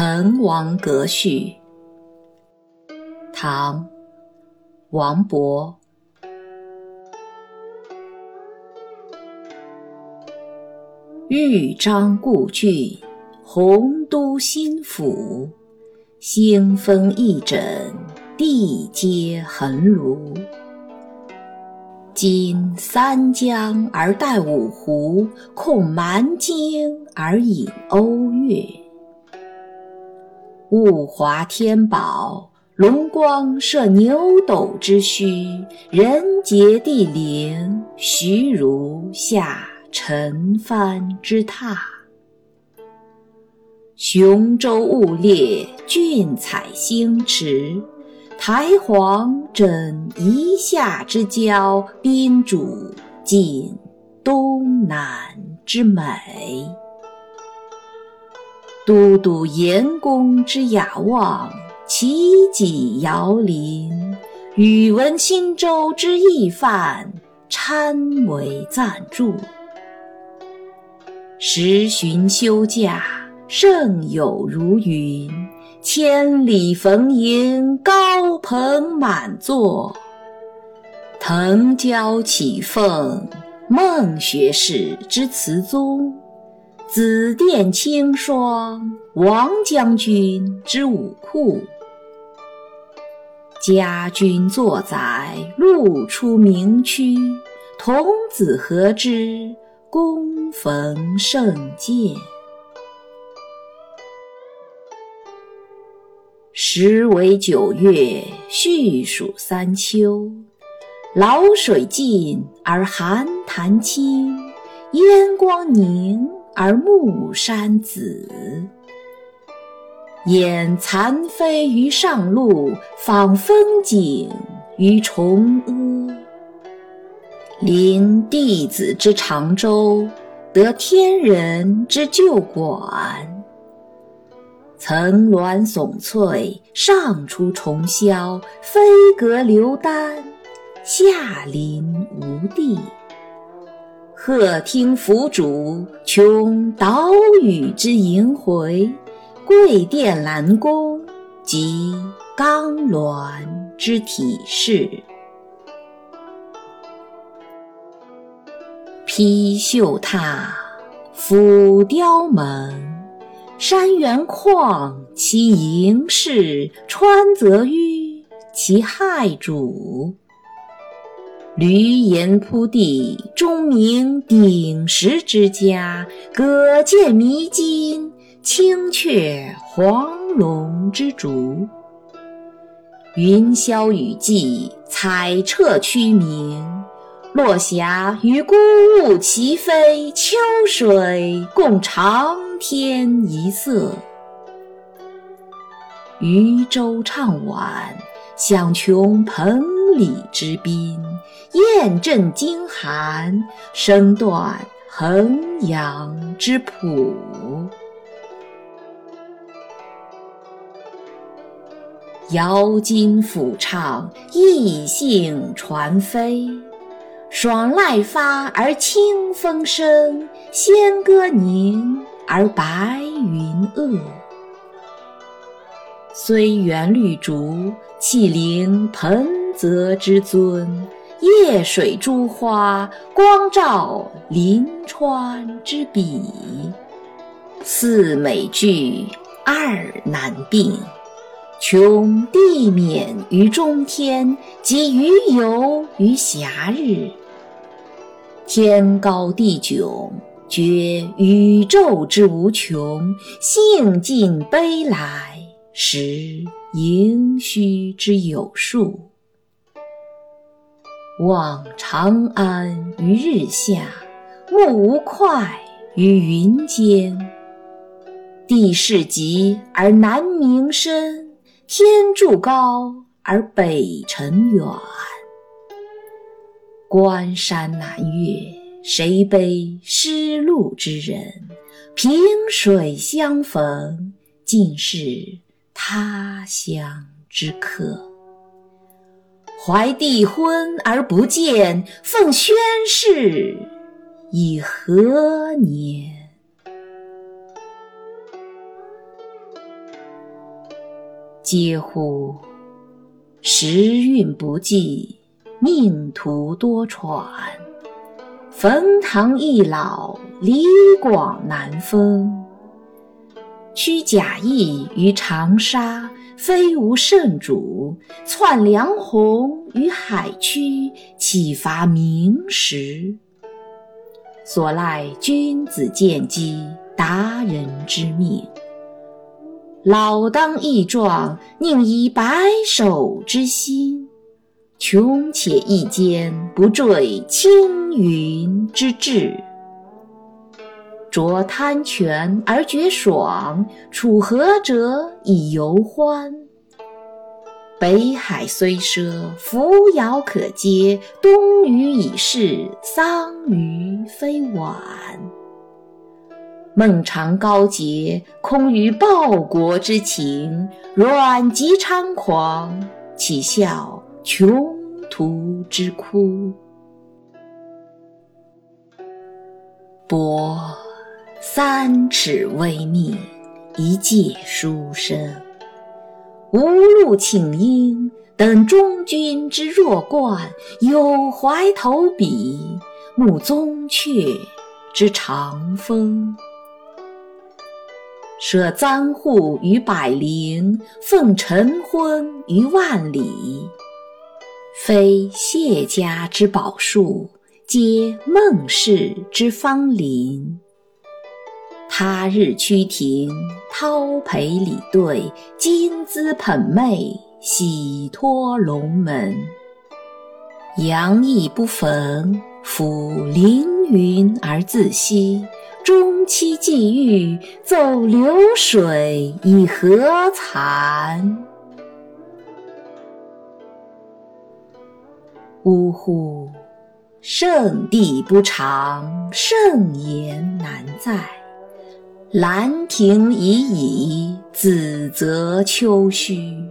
滕王阁序，唐·王勃。豫章故郡，洪都新府。星风翼轸，地接衡庐。今三江而带五湖，控蛮荆而引瓯越。物华天宝，龙光射牛斗之墟；人杰地灵，徐如下陈蕃之榻。雄州雾列，俊采星驰；台隍枕夷夏之交，宾主尽东南之美。都督阎公之雅望，齐己遥临；宇文新州之懿范，参为赞助。十旬休假，胜友如云；千里逢迎，高朋满座。腾蛟起凤，孟学士之词宗。紫殿青霜，王将军之武库；家君作宰，路出名区；童子何知，躬逢胜饯。时为九月，序属三秋。潦水尽而寒潭清，烟光凝。而暮山紫，掩残飞于上路，访风景于崇阿。临帝子之长洲，得天人之旧馆。层峦耸翠，上出重霄；飞阁流丹，下临无地。鹤听凫渚，穷岛屿之萦回；桂殿兰宫，集冈峦之体势。披绣闼，俯雕门，山原旷其盈视，川泽纡其骇瞩。闾阎扑地，钟鸣鼎食之家；舸舰弥津，青雀黄龙之逐。云霄雨霁，彩彻区明；落霞与孤鹜齐飞，秋水共长天一色。渔舟唱晚，响穷彭里之滨；雁阵惊寒，声断衡阳之浦。瑶金抚唱，逸兴传飞；爽籁发而清风生，仙歌凝而白云遏。虽园绿竹，气凌彭泽之尊；夜水诸花，光照临川之笔。四美具，二难并，穷地免于中天，及鱼游于暇日。天高地迥，觉宇宙之无穷；兴尽悲来。识盈虚之有数，望长安于日下，目吴会于云间。地势极而南溟深，天柱高而北辰远。关山难越，谁悲失路之人？萍水相逢，尽是。他乡之客，怀帝昏而不见，奉宣室以何年？嗟乎！时运不济，命途多舛。冯唐易老，李广难封。屈贾谊于长沙，非无圣主；窜梁鸿于海曲，岂乏明时？所赖君子见机，达人之命。老当益壮，宁移白首之心？穷且益坚，不坠青云之志。濯贪泉而觉爽，处涸辙以犹欢。北海虽赊，扶摇可接；东隅已逝，桑榆非晚。孟尝高洁，空余报国之情；阮籍猖狂，岂效穷途之哭？伯三尺微命，一介书生，无路请缨，等中军之弱冠，有怀投笔，慕宗悫之长风。舍簪笏于百龄，奉晨昏于万里。非谢家之宝树，皆孟氏之芳邻。他日趋庭，叨陪礼对，金姿捧袂，喜托龙门。阳意不逢，抚凌云而自惜。终期既遇，奏流水以何惭？呜呼！圣地不长，圣言难在。兰亭已矣，梓泽秋虚。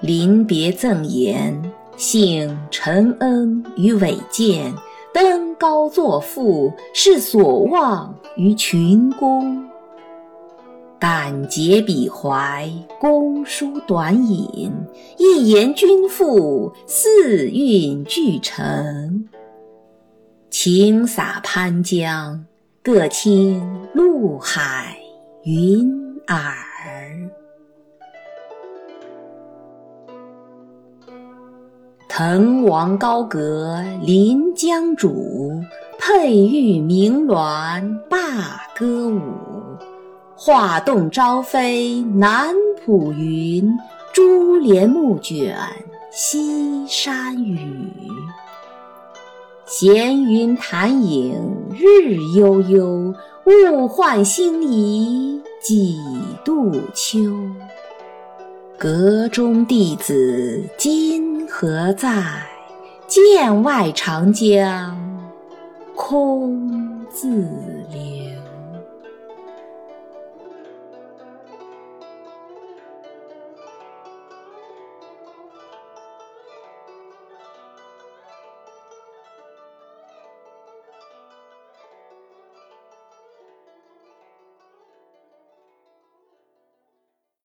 临别赠言，幸承恩于伟饯。登高作赋，是所望于群公。敢竭笔怀，公书短引，一言均赋，四韵俱成。晴洒潘江，各倾陆海云耳。滕王高阁临江渚，佩玉鸣鸾罢歌舞。画栋朝飞南浦云，珠帘暮卷西山雨。闲云潭影日悠悠，物换星移几度秋。阁中弟子今何在？剑外长江空自。